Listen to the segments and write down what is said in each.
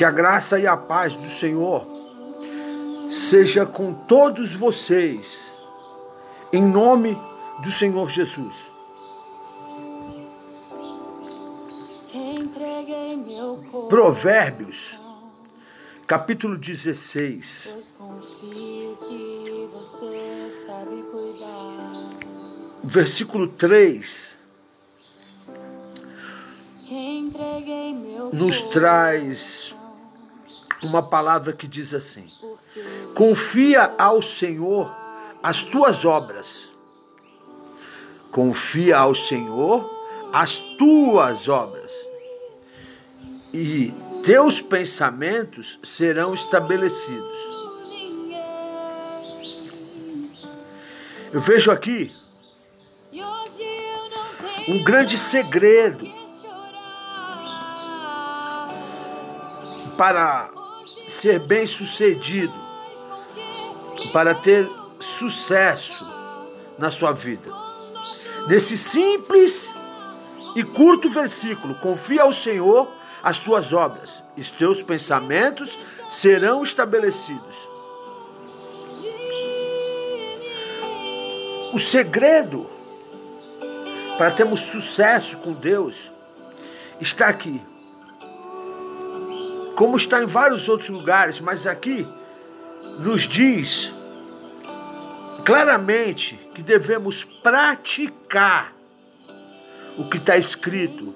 Que a graça e a paz do Senhor seja com todos vocês, em nome do Senhor Jesus. Provérbios, capítulo 16. Versículo 3 nos traz uma palavra que diz assim: Confia ao Senhor as tuas obras. Confia ao Senhor as tuas obras. E teus pensamentos serão estabelecidos. Eu vejo aqui um grande segredo para ser bem sucedido, para ter sucesso na sua vida. Nesse simples e curto versículo, confia ao Senhor as tuas obras, e os teus pensamentos serão estabelecidos. O segredo para termos sucesso com Deus está aqui como está em vários outros lugares, mas aqui nos diz claramente que devemos praticar o que está escrito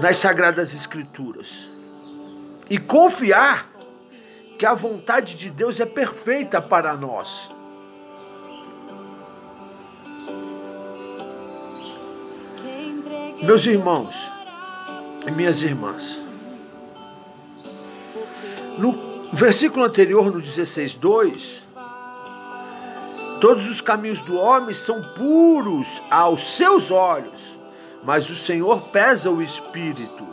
nas Sagradas Escrituras e confiar que a vontade de Deus é perfeita para nós. Meus irmãos e minhas irmãs, no versículo anterior, no 16, 2, todos os caminhos do homem são puros aos seus olhos, mas o Senhor pesa o espírito.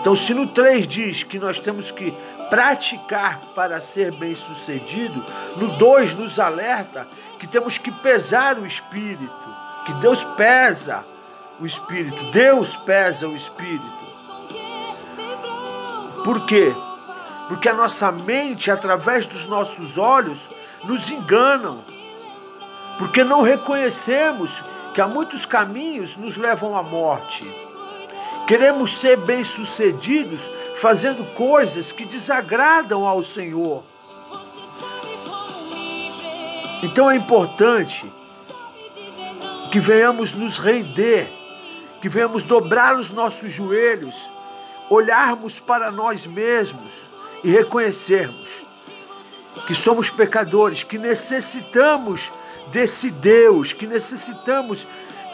Então, se no 3 diz que nós temos que praticar para ser bem-sucedido, no 2 nos alerta que temos que pesar o espírito, que Deus pesa o espírito, Deus pesa o espírito. Por quê? Porque a nossa mente, através dos nossos olhos, nos enganam. Porque não reconhecemos que há muitos caminhos nos levam à morte. Queremos ser bem-sucedidos fazendo coisas que desagradam ao Senhor. Então é importante que venhamos nos render, que venhamos dobrar os nossos joelhos olharmos para nós mesmos e reconhecermos que somos pecadores, que necessitamos desse Deus, que necessitamos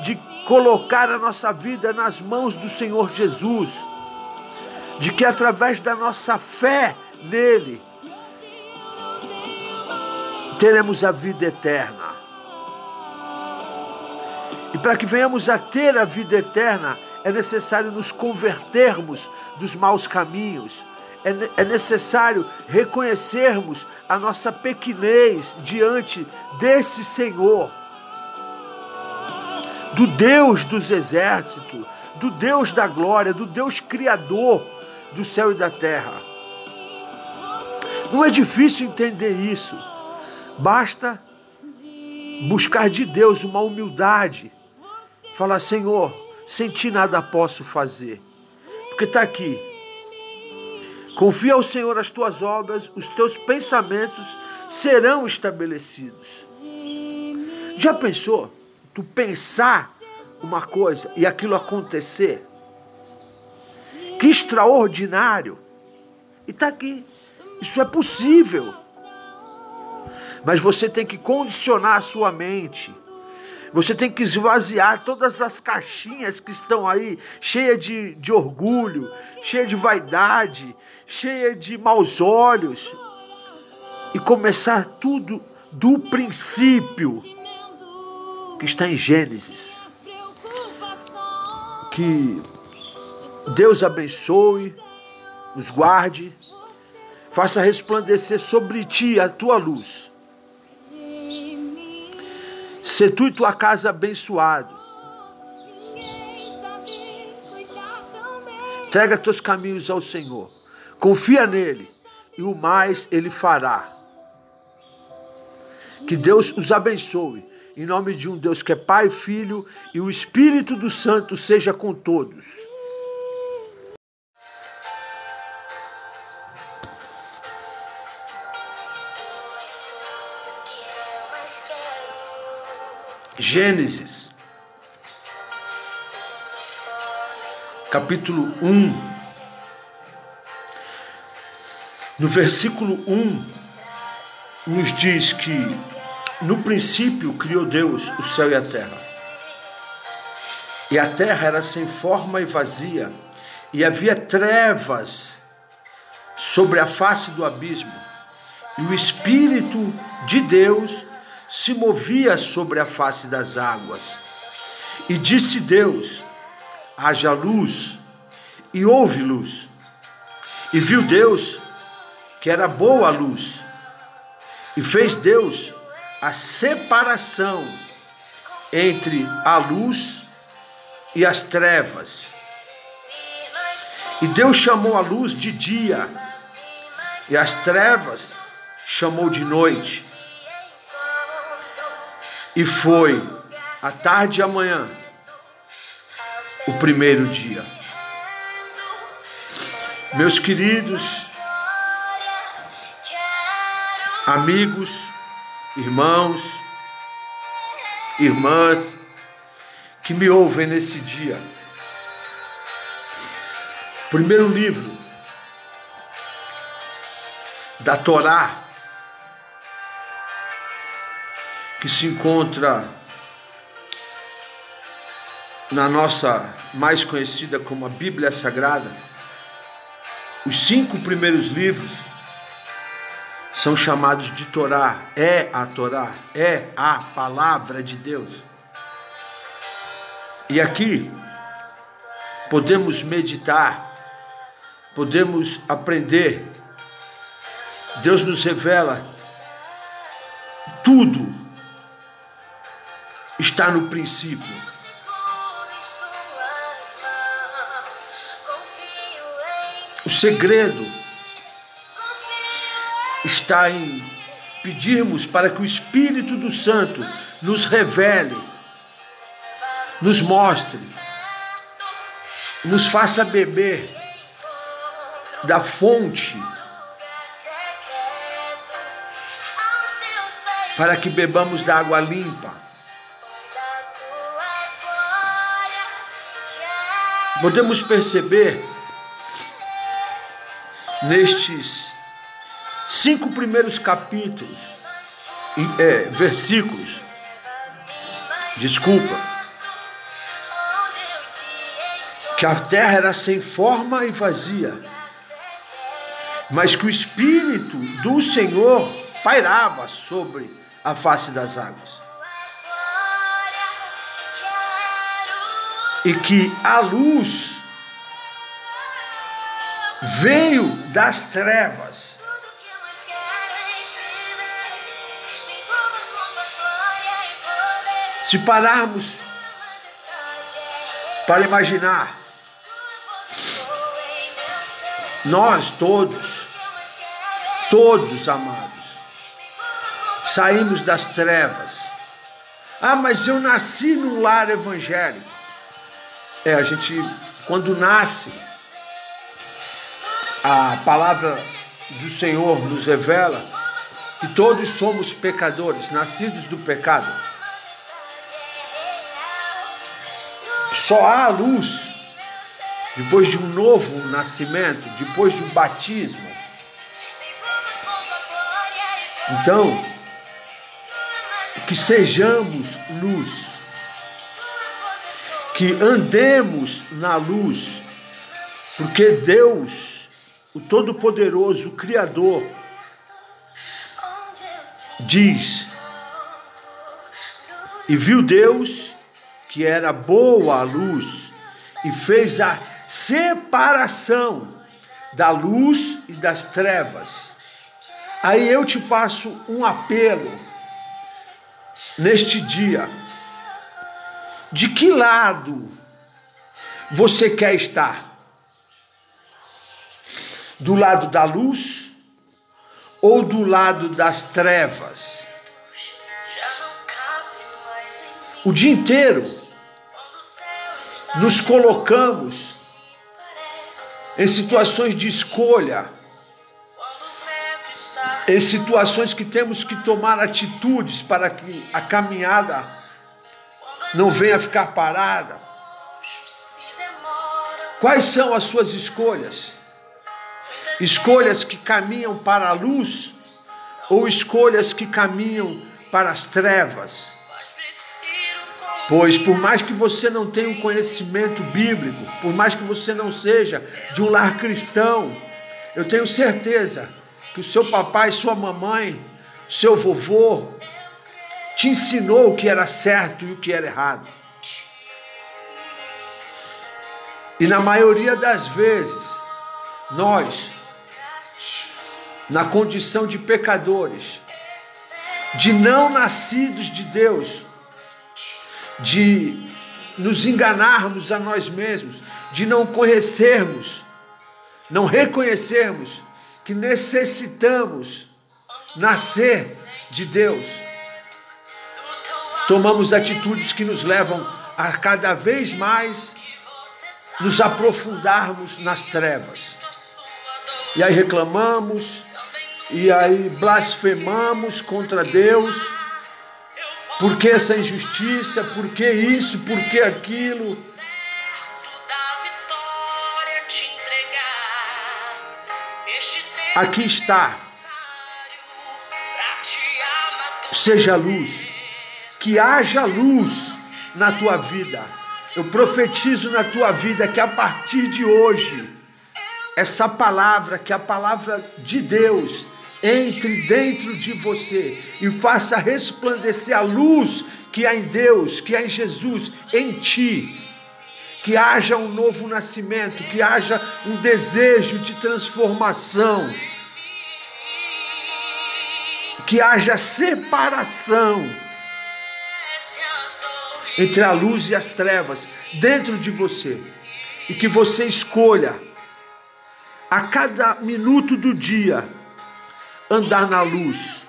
de colocar a nossa vida nas mãos do Senhor Jesus, de que através da nossa fé nele teremos a vida eterna. E para que venhamos a ter a vida eterna, é necessário nos convertermos dos maus caminhos, é, é necessário reconhecermos a nossa pequenez diante desse Senhor, do Deus dos exércitos, do Deus da glória, do Deus criador do céu e da terra. Não é difícil entender isso, basta buscar de Deus uma humildade, falar: Senhor, sem ti nada posso fazer. Porque está aqui. Confia ao Senhor as tuas obras, os teus pensamentos serão estabelecidos. Já pensou? Tu pensar uma coisa e aquilo acontecer? Que extraordinário! E está aqui. Isso é possível. Mas você tem que condicionar a sua mente você tem que esvaziar todas as caixinhas que estão aí, cheia de, de orgulho, cheia de vaidade, cheia de maus olhos, e começar tudo do princípio que está em Gênesis. Que Deus abençoe, os guarde, faça resplandecer sobre ti a tua luz Se tu e tua casa abençoado. Entrega teus caminhos ao Senhor. Confia nele e o mais ele fará. Que Deus os abençoe. Em nome de um Deus que é Pai, Filho e o Espírito do Santo seja com todos. Gênesis, capítulo 1, no versículo 1, nos diz que no princípio criou Deus o céu e a terra. E a terra era sem forma e vazia, e havia trevas sobre a face do abismo, e o Espírito de Deus se movia sobre a face das águas. E disse Deus: haja luz, e houve luz. E viu Deus que era boa a luz, e fez Deus a separação entre a luz e as trevas. E Deus chamou a luz de dia, e as trevas chamou de noite. E foi a tarde e a manhã o primeiro dia. Meus queridos, amigos, irmãos, irmãs que me ouvem nesse dia. Primeiro livro da Torá que se encontra na nossa mais conhecida como a Bíblia Sagrada, os cinco primeiros livros são chamados de Torá, é a Torá, é a palavra de Deus. E aqui podemos meditar, podemos aprender. Deus nos revela tudo está no princípio. O segredo está em pedirmos para que o Espírito do Santo nos revele, nos mostre, nos faça beber da fonte, para que bebamos da água limpa. Podemos perceber nestes cinco primeiros capítulos, é, versículos, desculpa, que a terra era sem forma e vazia, mas que o Espírito do Senhor pairava sobre a face das águas. E que a luz veio das trevas. Se pararmos para imaginar, nós todos, todos amados, saímos das trevas. Ah, mas eu nasci num lar evangélico. É, a gente, quando nasce, a palavra do Senhor nos revela que todos somos pecadores, nascidos do pecado. Só há luz depois de um novo nascimento, depois de um batismo. Então, que sejamos luz que andemos na luz, porque Deus, o Todo-Poderoso, o Criador, diz: E viu Deus que era boa a luz, e fez a separação da luz e das trevas. Aí eu te faço um apelo neste dia de que lado você quer estar? Do lado da luz ou do lado das trevas? O dia inteiro nos colocamos em situações de escolha, em situações que temos que tomar atitudes para que a caminhada não venha ficar parada. Quais são as suas escolhas? Escolhas que caminham para a luz ou escolhas que caminham para as trevas? Pois por mais que você não tenha um conhecimento bíblico, por mais que você não seja de um lar cristão, eu tenho certeza que o seu papai, sua mamãe, seu vovô te ensinou o que era certo e o que era errado. E na maioria das vezes, nós, na condição de pecadores, de não nascidos de Deus, de nos enganarmos a nós mesmos, de não conhecermos, não reconhecermos que necessitamos nascer de Deus. Tomamos atitudes que nos levam a cada vez mais nos aprofundarmos nas trevas. E aí reclamamos, e aí blasfemamos contra Deus por que essa injustiça? Por que isso? Por que aquilo? Aqui está. Seja luz. Que haja luz na tua vida. Eu profetizo na tua vida que a partir de hoje, essa palavra, que é a palavra de Deus, entre dentro de você e faça resplandecer a luz que há em Deus, que há em Jesus, em ti. Que haja um novo nascimento, que haja um desejo de transformação, que haja separação entre a luz e as trevas dentro de você, e que você escolha a cada minuto do dia andar na luz.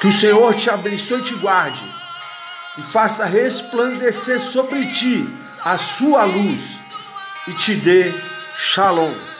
Que o Senhor te abençoe e te guarde e faça resplandecer sobre ti a sua luz e te dê shalom.